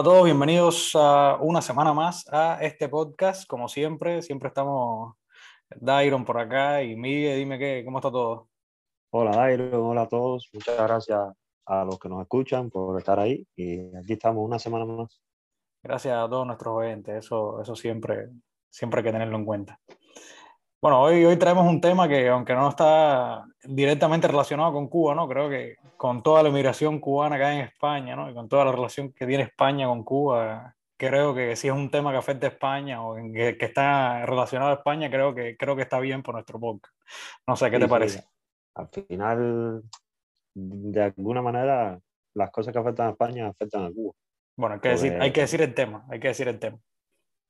Hola a todos, bienvenidos a una semana más a este podcast. Como siempre, siempre estamos Dairon por acá y Miguel, dime qué, cómo está todo. Hola Dairon, hola a todos. Muchas gracias a los que nos escuchan por estar ahí y aquí estamos una semana más. Gracias a todos nuestros oyentes, eso, eso siempre, siempre hay que tenerlo en cuenta. Bueno, hoy, hoy traemos un tema que, aunque no está directamente relacionado con Cuba, ¿no? Creo que con toda la inmigración cubana que hay en España, ¿no? Y con toda la relación que tiene España con Cuba, creo que si es un tema que afecta a España o que, que, está relacionado a España, creo que, creo que está bien por nuestro podcast. No sé, ¿qué te parece? Al final, de alguna manera, las cosas que afectan a España afectan a Cuba. Bueno, hay que, decir, hay que decir el tema, hay que decir el tema.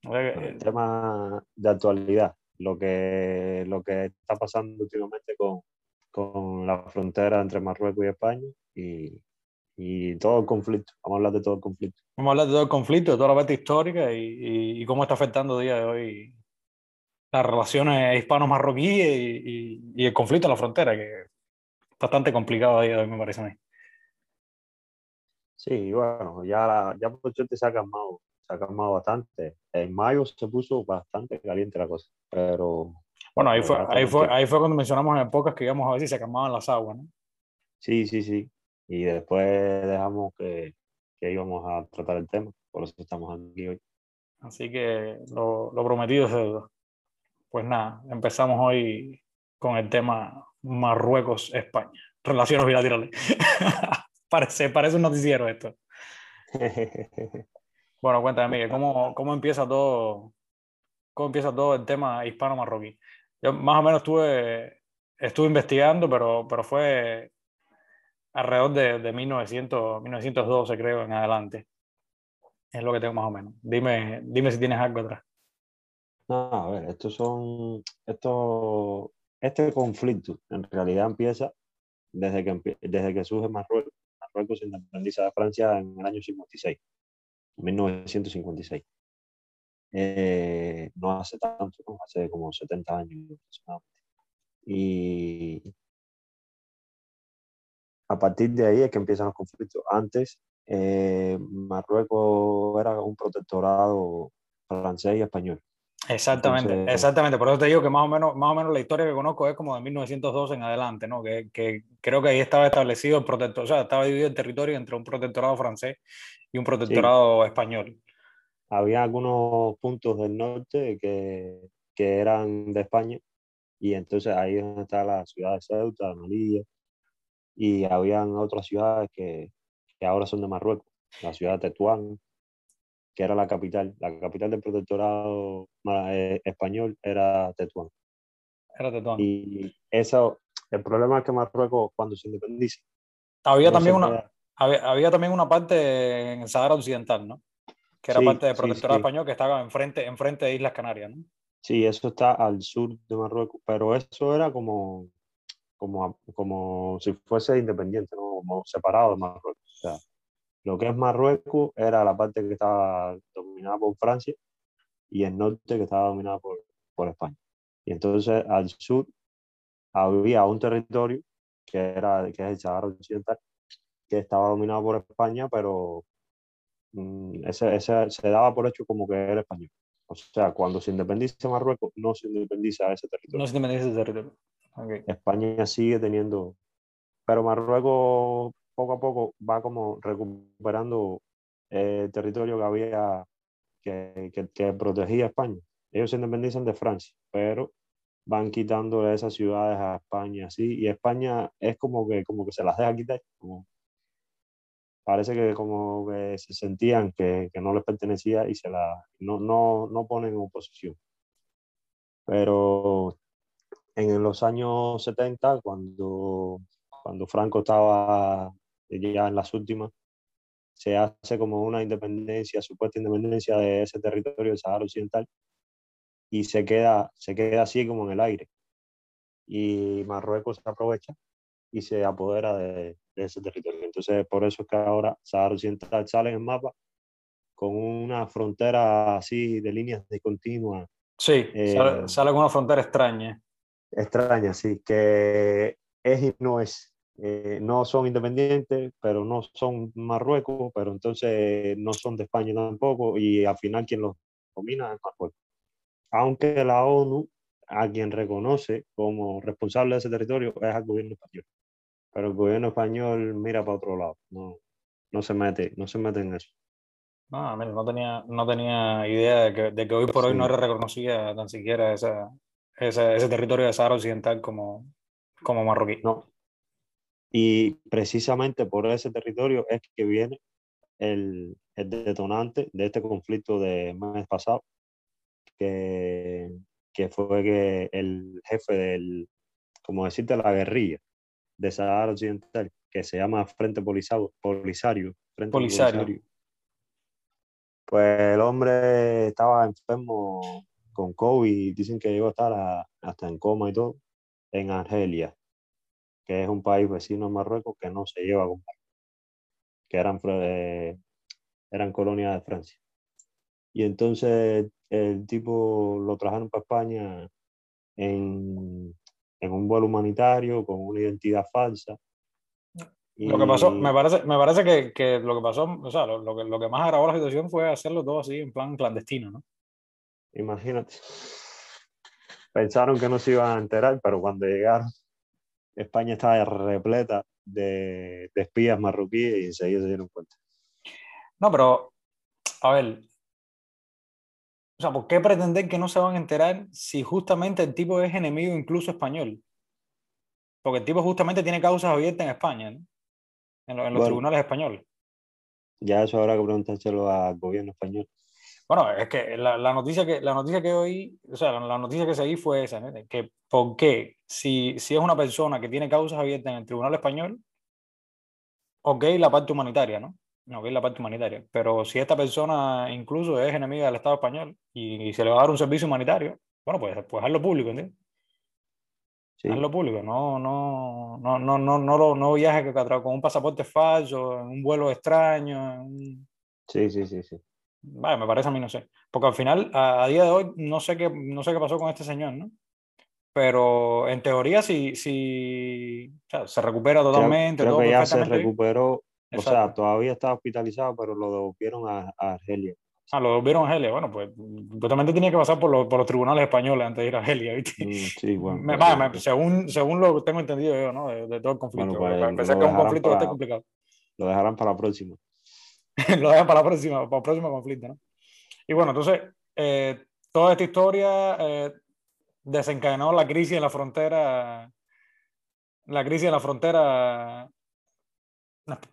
El tema de actualidad lo que, lo que está pasando últimamente con, con la frontera entre Marruecos y España y, y, todo el conflicto. Vamos a hablar de todo el conflicto. Vamos a hablar de todo el conflicto, de toda la parte histórica y, y cómo está afectando a día de hoy las relaciones hispano-marroquíes y, y, el conflicto en la frontera, que es bastante complicado a día de hoy, me parece a mí. Sí, bueno, ya, ya por suerte se ha calmado ha calmado bastante. En mayo se puso bastante caliente la cosa, pero... Bueno, ahí fue, ahí fue, ahí fue cuando mencionamos en épocas que íbamos a ver si se calmaban las aguas, ¿no? Sí, sí, sí. Y después dejamos que, que íbamos a tratar el tema, por eso estamos aquí hoy. Así que lo, lo prometido es deuda. Pues nada, empezamos hoy con el tema Marruecos-España. Relaciones bilaterales. parece, parece un noticiero esto. Bueno, cuéntame, Miguel, ¿cómo, cómo empieza todo, cómo empieza todo el tema hispano-marroquí? Yo más o menos estuve, estuve investigando, pero, pero fue alrededor de, de 1900, 1912, creo, en adelante. Es lo que tengo más o menos. Dime, dime si tienes algo atrás. No, a ver, estos son, esto, este conflicto en realidad empieza desde que, desde que surge Marruecos. Marruecos se independiza de Francia en el año 56. 1956. Eh, no hace tanto, hace como 70 años Y a partir de ahí es que empiezan los conflictos. Antes, eh, Marruecos era un protectorado francés y español. Exactamente, exactamente. Por eso te digo que más o, menos, más o menos la historia que conozco es como de 1902 en adelante, ¿no? Que, que creo que ahí estaba establecido el protector, o sea, estaba dividido el territorio entre un protectorado francés y un protectorado español. Había algunos puntos del norte que, que, eran de España y entonces ahí es donde está la ciudad de Ceuta, Melilla y habían otras ciudades que, que ahora son de Marruecos, la ciudad de Tetuán, que era la capital, la capital del protectorado eh, español era Tetuán. Era Tetuán. Y eso, el problema es que Marruecos cuando se independiza. Había también una, había, también una parte en el Sahara Occidental, ¿no? Que era parte del protectorado español que estaba enfrente, enfrente de Islas Canarias, ¿no? Sí, eso está al sur de Marruecos, pero eso era como, como, como si fuese independiente, ¿no? como separado de Marruecos. O sea, lo que es Marruecos era la parte que estaba dominada por Francia y el norte que estaba dominada por, por España. Y entonces al sur había un territorio que, era, que es el Sahara Occidental, que estaba dominado por España, pero mm, ese, ese, se daba por hecho como que era español. O sea, cuando se independiza Marruecos, no se independiza ese territorio. No se independiza ese territorio. Okay. España sigue teniendo, pero Marruecos poco a poco va como recuperando el territorio que había, que, que, que protegía a España. Ellos se independizan de Francia, pero van quitando esas ciudades a España, sí, y España es como que, como que se las deja quitar, como, parece que como que se sentían que, que no les pertenecía y se la, no, no, no ponen oposición. Pero en los años 70, cuando, cuando Franco estaba ya en las últimas, se hace como una independencia, supuesta independencia de ese territorio del Sahara Occidental y se queda, se queda así como en el aire. Y Marruecos se aprovecha y se apodera de, de ese territorio. Entonces, por eso es que ahora Sahara Occidental sale en el mapa con una frontera así de líneas discontinuas. Sí, eh, sale, sale, con una frontera extraña. Extraña, sí, que es y no es. eh, no son independientes, pero no son Marruecos, pero entonces no son de España tampoco, y al final quien los domina es Marruecos. Aunque la ONU, a quien reconoce como responsable de ese territorio, es al gobierno español. Pero el gobierno español mira para otro lado, no, no, se, mete, no se mete en eso. No, mira, no tenía, no tenía idea de que, de que hoy por hoy no era reconocida tan siquiera esa, esa, ese territorio de Sahara Occidental como, como marroquí. No, y precisamente por ese territorio es que viene el, el detonante de este conflicto de mes pasado, que, que fue que el jefe del, como decirte, la guerrilla de Sahara Occidental, que se llama Frente Polisario, Polisario, Frente Polisario. Pues el hombre estaba enfermo con COVID, dicen que llegó a estar hasta en coma y todo, en Argelia que es un país vecino a Marruecos que no se lleva con que eran, eh, eran colonias de Francia. Y entonces el tipo lo trajeron para España en, en un vuelo humanitario con una identidad falsa. Lo que pasó, me parece, me parece que, que lo que pasó, o sea, lo, lo, que, lo que más agravó la situación fue hacerlo todo así en plan clandestino, ¿no? Imagínate. Pensaron que no se iban a enterar, pero cuando llegaron España estaba repleta de, espías marroquíes y enseguida se dieron cuenta. No, pero, a ver, o sea, ¿por qué pretender que no se van a enterar si justamente el tipo es enemigo incluso español? Porque el tipo justamente tiene causas abiertas en España, ¿no? en, los tribunales españoles. Ya eso habrá que preguntárselo al gobierno español. Bueno, es que la, la, noticia que la noticia que oí, o sea, la, noticia que seguí fue esa, ¿no? que por qué, si, si es una persona que tiene causas abiertas en el Tribunal Español, ok la parte humanitaria, ¿no? Ok la parte humanitaria, pero si esta persona incluso es enemiga del Estado español y, se le va a dar un servicio humanitario, bueno, pues, pues hazlo público, ¿entiendes? Sí. Hazlo público, no, no, no, no, no, no, no viajes con un pasaporte falso, en un vuelo extraño. Sí, sí, sí, sí. Vale, me parece a mí, no sé. Porque al final, a, día de hoy, no sé, qué, no sé qué pasó con este señor, ¿no? Pero en teoría, si, si o sea, se recupera totalmente. Creo, que ya se recuperó, o sea, todavía está hospitalizado, pero lo devolvieron a, Argelia. Ah, lo devolvieron a Argelia. Bueno, pues totalmente tenía que pasar por, los, por los tribunales españoles antes de ir a Argelia, ¿viste? Mm, sí, bueno. Me, según, según lo que tengo entendido yo, ¿no? De, todo el conflicto. Bueno, pues, que es un conflicto para, complicado. Lo dejarán para la próxima. lo dejan para la próxima, para el próximo conflicto, ¿no? Y bueno, entonces, eh, toda esta historia eh, desencadenó la crisis en la frontera, la crisis en la frontera,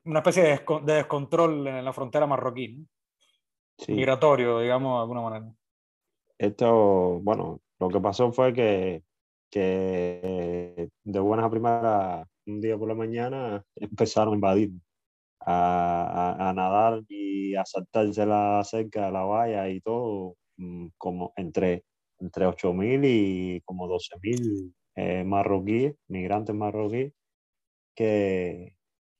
una, especie de, descontrol en la frontera marroquí, migratorio, digamos, de alguna manera. Esto, bueno, lo que pasó fue que, que de buenas a primeras, un día por la mañana, empezaron a invadir a, a, nadar y a saltarse la cerca de la valla y todo, mm, como entre, entre 8.000 y como 12.000 eh, marroquíes, migrantes marroquíes, que,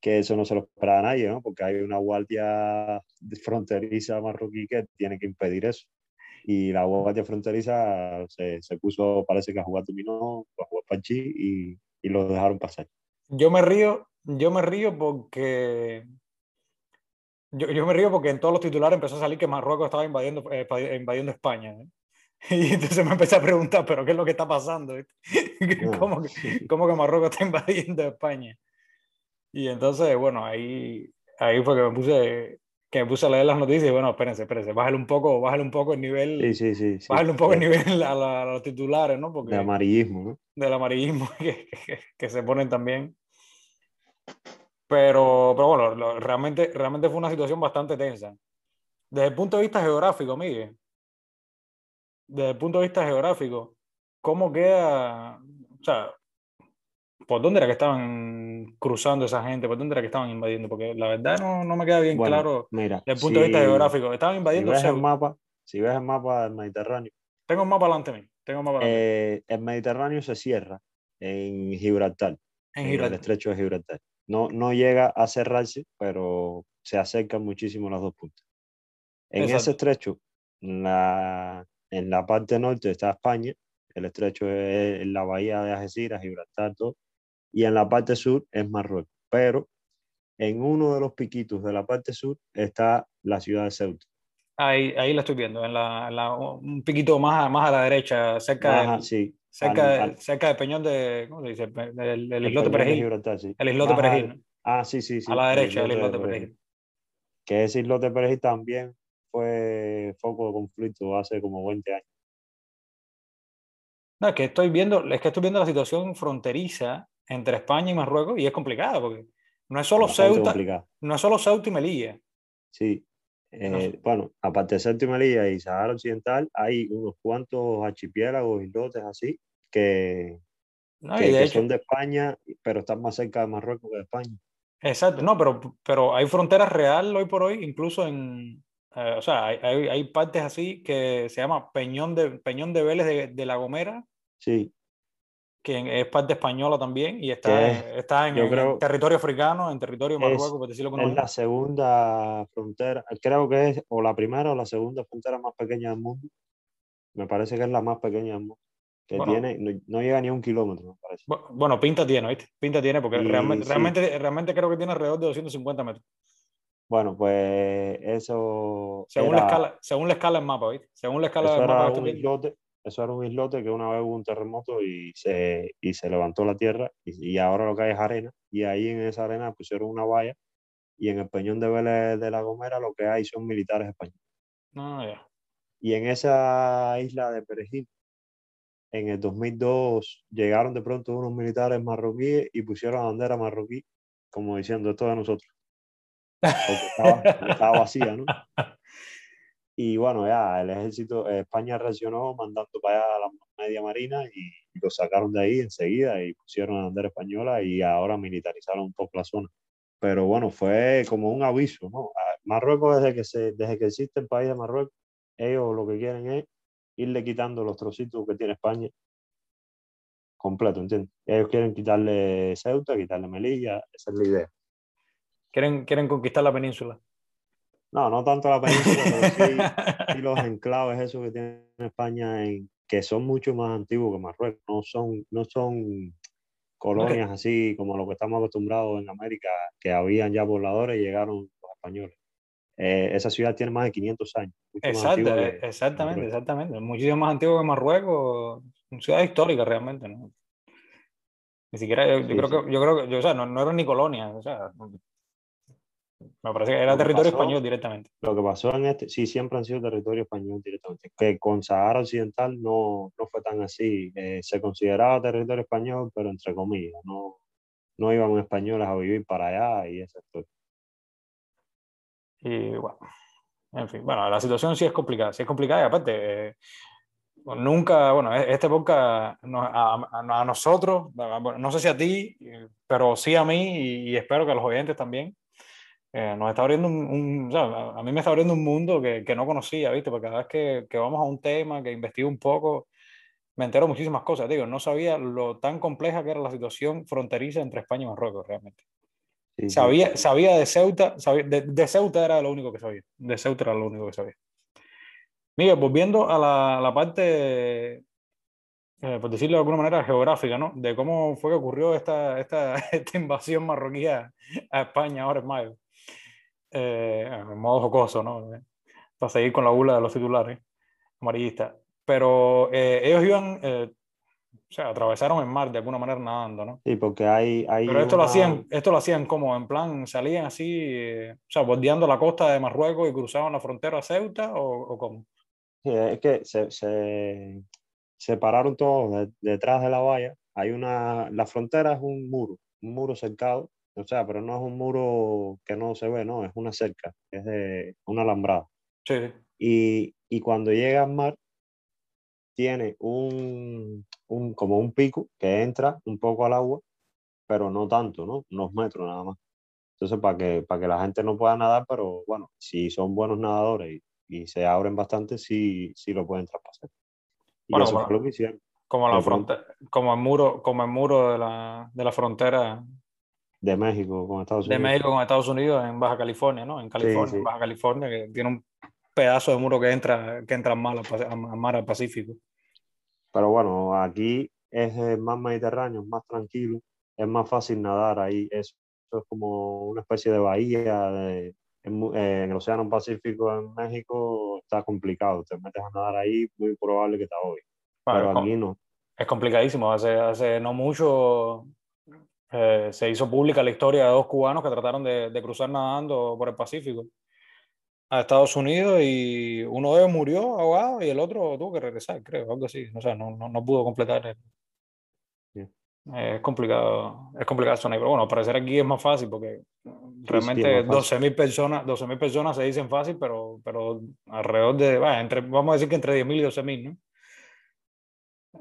que eso no se lo esperaba nadie, ¿no? Porque hay una guardia fronteriza marroquí que tiene que impedir eso. Y la guardia fronteriza se, se puso, parece que a jugar dominó, a jugar panchi y, y lo dejaron pasar. Yo me río yo me río porque. Yo, yo, me río porque en todos los titulares empezó a salir que Marruecos estaba invadiendo, eh, invadiendo España. ¿eh? Y entonces me empecé a preguntar, ¿pero qué es lo que está pasando? ¿Cómo, que, ¿Cómo que Marruecos está invadiendo España? Y entonces, bueno, ahí, ahí fue que me puse que me puse a leer las noticias y bueno, espérense, espérense, bájale un poco, bájale un poco el nivel, sí, sí, sí, sí. bájale un poco el nivel a, a, los titulares, ¿no? Porque, de amarillismo, ¿no? Del amarillismo que, que, que, se ponen también. Pero, pero bueno, realmente, realmente fue una situación bastante tensa. Desde el punto de vista geográfico, Miguel, desde el punto de vista geográfico, ¿cómo queda, o sea, por dónde era que estaban cruzando esa gente, por dónde era que estaban invadiendo? Porque la verdad no, no me queda bien claro mira, desde el punto de vista geográfico. Estaban invadiendo. Si ves, el mapa, si ves el mapa del Mediterráneo. Tengo un mapa delante de mí. Tengo un mapa eh, el Mediterráneo se cierra en Gibraltar, en, en el estrecho de Gibraltar no, no llega a cerrarse, pero se acercan muchísimo las dos puntas. En ese estrecho, la, en la parte norte está España, el estrecho es la bahía de Algeciras, Gibraltar, todo, y en la parte sur es Marruecos. Pero en uno de los piquitos de la parte sur está la ciudad de Ceuta. Ahí, ahí la estoy viendo, en la, en la- un piquito más, a- más a la derecha, cerca, Ajá, del- sí. cerca, al- cerca de Peñón de, ¿cómo se dice? El islote Perejil. Gibraltar, sí. El islote Perejil. Ah, sí, sí, sí. a la derecha, el islote de Perejil. Perejil. Que ese islote Perejil también fue foco de conflicto hace como 20 años. No, es que estoy viendo, es que estoy viendo la situación fronteriza entre España y Marruecos y es complicada porque no es solo Ceuta, complicado. no es solo Ceuta y Melilla. Sí. No Eh, sé. bueno, aparte de Séptima Melilla y Sahara Occidental, hay unos cuantos archipiélagos, islotes así, que, ¿no? que, Y de que son de España, pero están más cerca de Marruecos que de España. exacto, no, pero, pero hay fronteras real hoy por hoy, incluso en, eh, o sea, hay, hay, hay partes así que se llama Peñón de, Peñón de Vélez de, de La Gomera, Sí, que es parte española también y está, está en, territorio africano, en territorio Marruecos, por decirlo es la segunda frontera, creo que es o la primera o la segunda frontera más pequeña del mundo. Me parece que es la más pequeña del mundo, que Bueno. tiene, no, no llega ni a un kilómetro, me parece. Bu- Bueno, pinta tiene, ¿viste? Pinta tiene porque Y realmente, sí. realmente, realmente creo que tiene alrededor de 250 metros. Bueno, pues eso Según, la escala, según la escala del mapa, ¿viste? Según la escala del mapa un islote, eso era un islote que una vez hubo un terremoto y se, y se levantó la tierra y, y ahora lo que hay es arena y ahí en esa arena pusieron una valla y en el Peñón de Vélez de la Gomera lo que hay son militares españoles. No, ya. Y en esa isla de Perejil, en el 2002 llegaron de pronto unos militares marroquíes y pusieron la bandera marroquí como diciendo esto de nosotros. Porque estaba, estaba vacía, ¿no? Y bueno, ya el ejército, eh, España reaccionó mandando para allá a la media marina y, y lo sacaron de ahí enseguida y pusieron la bandera española y ahora militarizaron un poco la zona. Pero bueno, fue como un aviso, ¿no? A- Marruecos, desde que, se, desde que existe el país de Marruecos, ellos lo que quieren es irle quitando los trocitos que tiene España completo, ¿entiendes? Ellos quieren quitarle Ceuta, quitarle Melilla, esa es la idea. Quieren, quieren conquistar la península. No, no tanto la península, pero sí, sí los enclaves esos que tiene España, en, que son mucho más antiguos que Marruecos, no son, no son colonias así como lo que estamos acostumbrados en América, que habían ya pobladores y llegaron los españoles. Eh, esa ciudad tiene más de 500 años. Exacto, eh, que- exactamente, exactamente. Muchísimo más antiguo que Marruecos. Una ciudad histórica realmente, ¿no? Ni siquiera, yo, creo sí. que, yo creo que, yo, o sea, no, no eran ni colonias, o sea, me parece que era Lo territorio pasó- español directamente. Lo que pasó en este, sí, siempre han sido territorio español directamente, que con Sahara Occidental no, no fue tan así. eh, se consideraba territorio español, pero entre comillas, no, no iban españoles a vivir para allá y historia. Y bueno, en fin, bueno, la situación sí es complicada, sí es complicada y aparte, eh, nunca, bueno, e- este podcast no- a, a- nosotros, bueno, no sé si a ti, pero sí a mí y, y espero que a los oyentes también, eh, nos está abriendo un, un- o sea, a, mí me está abriendo un mundo que, que no conocía, ¿viste? Porque cada vez que, que vamos a un tema, que investigo un poco, me entero muchísimas cosas, digo, no sabía lo tan compleja que era la situación fronteriza entre España y Marruecos realmente. Sí, sí. Sabía, sabía de Ceuta, sabía- de, de Ceuta era lo único que sabía. De Ceuta era lo único que sabía. Miguel, volviendo a la, la parte, eh, por decirlo de alguna manera, geográfica, ¿no? De cómo fue que ocurrió esta, esta, esta invasión marroquí a, a España ahora en mayo. Eh, en modo jocoso, ¿no? Eh, Para seguir con la bula de los titulares amarillistas. Pero eh, ellos iban, eh, o sea, atravesaron el mar de alguna manera nadando, ¿no? Sí, porque hay, hay Pero esto lo una- hacían, esto lo hacían como en plan, salían así, eh, o sea, bordeando la costa de Marruecos y cruzaban la frontera a Ceuta o, o cómo. Sí, es que se, se separaron todos de- detrás de la valla. Hay una, la frontera es un muro, un muro cercado, o sea, pero no es un muro que no se ve, no, es una cerca, es de una alambrada. Sí. Y, y cuando llega al mar, tiene un, un, como un pico que entra un poco al agua, pero no tanto, ¿no? Unos metros nada más. Entonces, para que, para que la gente no pueda nadar, pero bueno, si son buenos nadadores y, y se abren bastante, sí, sí lo pueden traspasar. Y Bueno, eso como- fue lo que hicieron. Como la frontera, como el muro, como el muro de la, de la frontera De México con Estados de Unidos. México con Estados Unidos en Baja California, ¿no? En California, sí. en Baja California, que tiene un pedazo de muro que entra, que entra mar, al, mar al Pacífico. Pero bueno, aquí es el mar Mediterráneo, es más tranquilo. es más fácil nadar ahí. Eso, es como una especie de bahía de, en, eh, en, el Océano Pacífico en México está complicado. Te metes a nadar ahí, muy probable que te ahogues. Pero aquí no. Es complicadísimo. Hace, hace no mucho eh, se hizo pública la historia de dos cubanos que trataron de, de, cruzar nadando por el Pacífico a Estados Unidos y uno de ellos murió ahogado y el otro tuvo que regresar, creo, algo así. O sea, no, no, no pudo completar. El... es complicado, es complicado sonar, pero bueno, parecer aquí es más fácil porque realmente sí, 12.000 personas, 12.000 personas se dicen fácil, pero, pero alrededor de, bueno, entre, vamos a decir que entre 10.000 y 12.000, ¿no?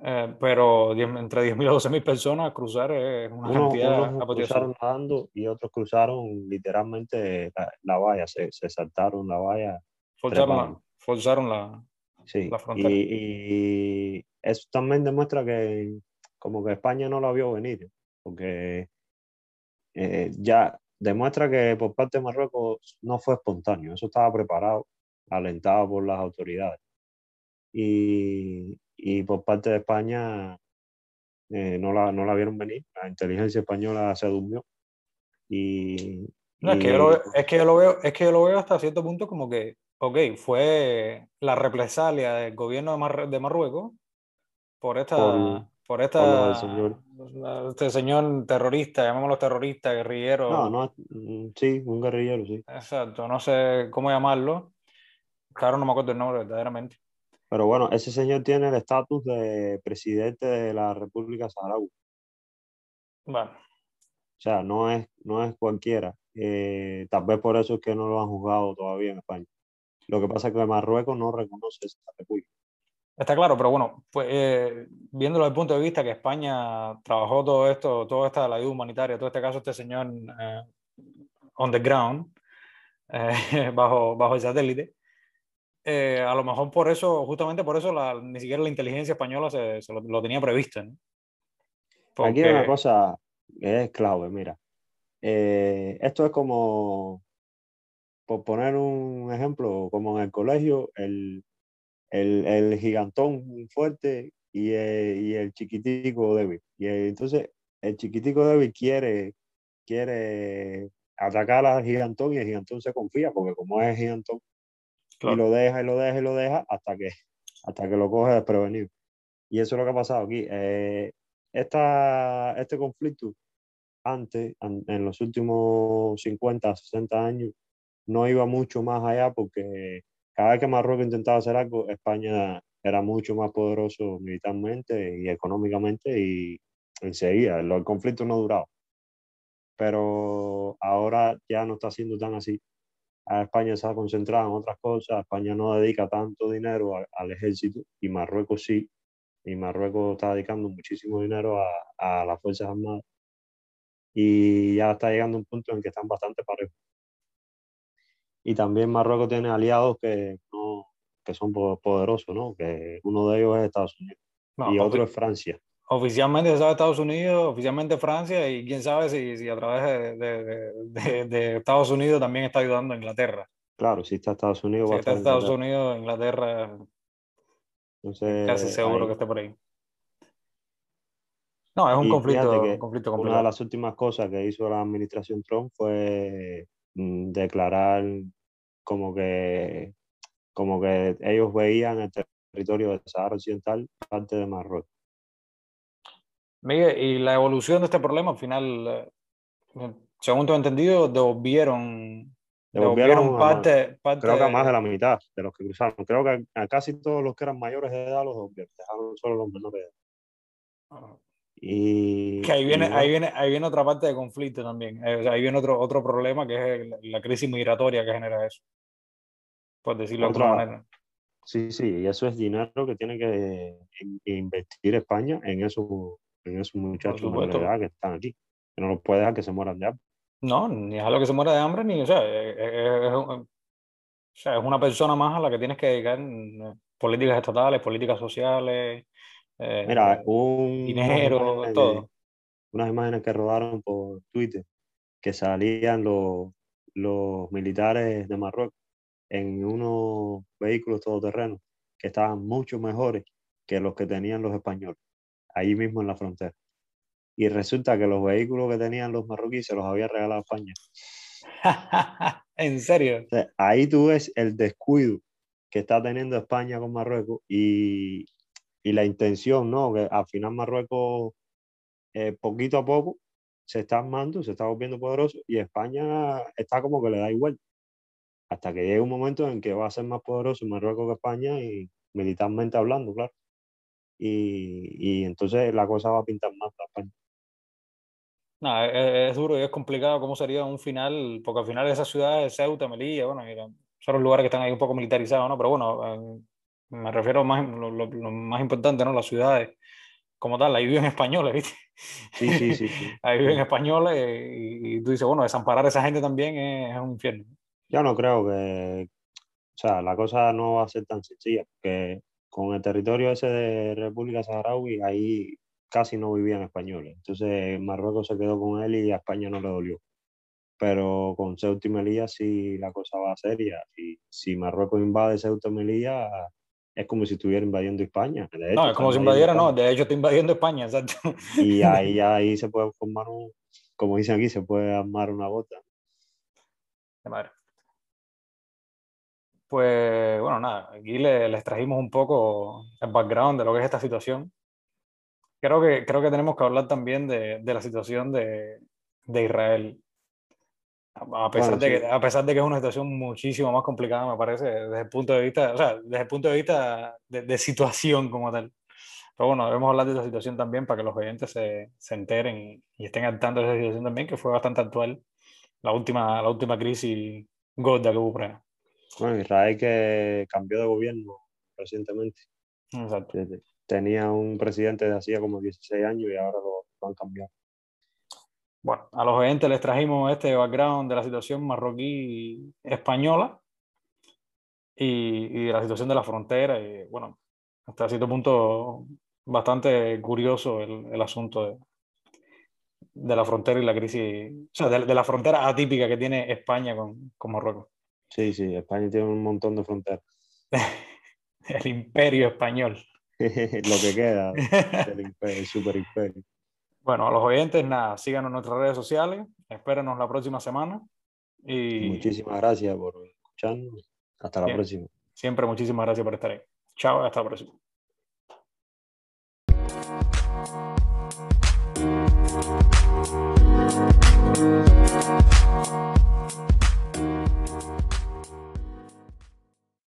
Eh, pero entre 10.000 y 12.000 personas cruzar es una cantidad unos cruzaron nadando y otros cruzaron literalmente la, la valla, se, se, saltaron la valla. Forzaron, la, forzaron la, sí. la frontera. Y, y, eso también demuestra que como que España no la vio venir, porque eh, ya demuestra que por parte de Marruecos no fue espontáneo, eso estaba preparado, alentado por las autoridades. Y, y por parte de España eh, no, la, no la vieron venir. La inteligencia española se durmió. Y, no, es, que yo lo veo, es, que yo lo veo, es que yo lo veo hasta cierto punto como que, ok, fue la represalia del gobierno de, Mar, de Marruecos por esta... Por, por esta, señor. este señor terrorista, llamémoslo terrorista, guerrillero. No, no, sí, un guerrillero, sí. Exacto, no sé cómo llamarlo. Claro, no me acuerdo el nombre verdaderamente. Pero bueno, ese señor tiene el estatus de presidente de la República Saharaui. Bueno. O sea, no es, no es cualquiera. Eh, tal vez por eso es que no lo han juzgado todavía en España. Lo que pasa es que Marruecos no reconoce esa república. Está claro, pero bueno, pues, eh, viéndolo desde el punto de vista que España trabajó todo esto, toda esta la ayuda humanitaria, todo este caso, este señor eh, on the ground, eh, bajo, bajo el satélite, eh, a lo mejor por eso, justamente por eso, la, ni siquiera la inteligencia española se, se lo, lo, tenía previsto. ¿no? Porque... Aquí hay una cosa que es clave, mira. Eh, esto es como, por poner un ejemplo, como en el colegio, el, el, el gigantón fuerte y el, y el, chiquitico débil. Y el, entonces el chiquitico débil quiere, quiere atacar al gigantón y el gigantón se confía, porque como es gigantón, Claro. y lo deja y lo deja y lo deja hasta que, hasta que lo coge desprevenido. Y eso es lo que ha pasado aquí. Eh, esta, este conflicto antes, en, en, los últimos 50, 60 años, no iba mucho más allá porque cada vez que Marruecos intentaba hacer algo, España era mucho más poderoso militarmente y económicamente y enseguida, el, el conflicto no duraba. Pero ahora ya no está siendo tan así a España se ha concentrado en otras cosas, España no dedica tanto dinero a, al ejército y Marruecos sí, y Marruecos está dedicando muchísimo dinero a, a, las Fuerzas Armadas y ya está llegando un punto en que están bastante parejos. Y también Marruecos tiene aliados que, no, que son poderosos, ¿no? que uno de ellos es Estados Unidos no, y otro es Francia oficialmente se sabe Estados Unidos, oficialmente Francia y quién sabe si, si a través de, de, de, de, Estados Unidos también está ayudando a Inglaterra. Claro, si está Estados Unidos. Si está Estados Inglaterra. Unidos, Inglaterra, Entonces, casi seguro ahí. que esté por ahí. No, es un conflicto, un conflicto complicado. Una de las últimas cosas que hizo la administración Trump fue mm, declarar como que, como que ellos veían el territorio del Sahara Occidental parte de Marruecos. Miguel, y la evolución de este problema, al final, eh, según tu entendido, devolvieron, devolvieron, devolvieron parte, parte, Creo que a más de la mitad de los que cruzaron. Creo que a casi todos los que eran mayores de edad los devolvieron, dejaron solo los menores de edad. Ah. Y, que ahí viene, y ahí, viene, ahí viene otra parte de conflicto también. Eh, o sea, ahí viene otro, otro problema que es la crisis migratoria que genera eso. Por decirlo otra, de otra manera. Sí, sí, y eso es dinero que tiene que invertir España en eso esos muchachos de edad que están aquí. Que no los puede dejar que se mueran de hambre. No, ni a lo que se muera de hambre, ni, o sea, es, es, o sea, es una persona más a la que tienes que dedicar políticas estatales, políticas sociales, eh, Mira, un, dinero, unas todo. Unas imágenes que rodaron por Twitter que salían los, los militares de Marruecos en unos vehículos todoterrenos que estaban mucho mejores que los que tenían los españoles ahí mismo en la frontera. y resulta que los vehículos que tenían los marroquíes se los había regalado a España. ¿En serio? ahí tú ves el descuido que está teniendo España con Marruecos y, y la intención, ¿no? Que al final Marruecos, eh, poquito a poco, se está armando, se está volviendo poderoso y España está como que le da igual. Hasta que llegue un momento en que va a ser más poderoso Marruecos que España y militarmente hablando, claro. Y, y entonces la cosa va a pintar más para España. No, es, es, duro y es complicado cómo sería un final, porque al final esas ciudades, Ceuta, Melilla, bueno, son los lugares que están ahí un poco militarizados, ¿no? Pero bueno, me refiero más, lo, lo, más importante, ¿no? Las ciudades como tal, ahí viven españoles, ¿viste? Sí, sí, sí. sí. ahí viven españoles y, y, tú dices, bueno, desamparar a esa gente también es, es un infierno. Yo no creo que, o sea, la cosa no va a ser tan sencilla, porque con el territorio ese de República Saharaui, ahí casi no vivían españoles. Entonces Marruecos se quedó con él y a España no le dolió. Pero con Ceuta y Melilla sí la cosa va seria. Y si Marruecos invade Ceuta y Melilla, es como si estuviera invadiendo España. Hecho, no, es como si invadiera, no, de hecho está invadiendo España, exacto. Y ahí, ahí se puede formar un, como dicen aquí, se puede armar una bota. De madre. Pues bueno, nada, aquí le, les trajimos un poco el background de lo que es esta situación creo que, creo que tenemos que hablar también de, de la situación de, de Israel. A pesar, bueno, de que, a pesar de que es una situación muchísimo más complicada, me parece, desde el punto de vista, o sea, desde el punto de vista de, de situación como tal. Pero bueno, debemos hablar de esa situación también para que los oyentes se, se enteren y, y, estén al tanto de esa situación también, que fue bastante actual, la última, la última crisis gorda que hubo Ucrania. Bueno, Israel que cambió de gobierno recientemente. Exacto tenía un presidente de hacía como 16 años y ahora lo, lo, han cambiado. Bueno, a los oyentes les trajimos este background de la situación marroquí española y, y de la situación de la frontera. Y bueno, hasta cierto punto bastante curioso el, el asunto de, de, la frontera y la crisis, o sea, de, de, la frontera atípica que tiene España con, con Marruecos. Sí, sí, España tiene un montón de fronteras. el imperio español. lo que queda del imperio, el super imperio. Bueno, a los oyentes, nada, síganos en nuestras redes sociales, espérenos la próxima semana. Y... Muchísimas gracias por escucharnos. Hasta la próxima. Siempre muchísimas gracias por estar ahí. Chao, hasta la próxima.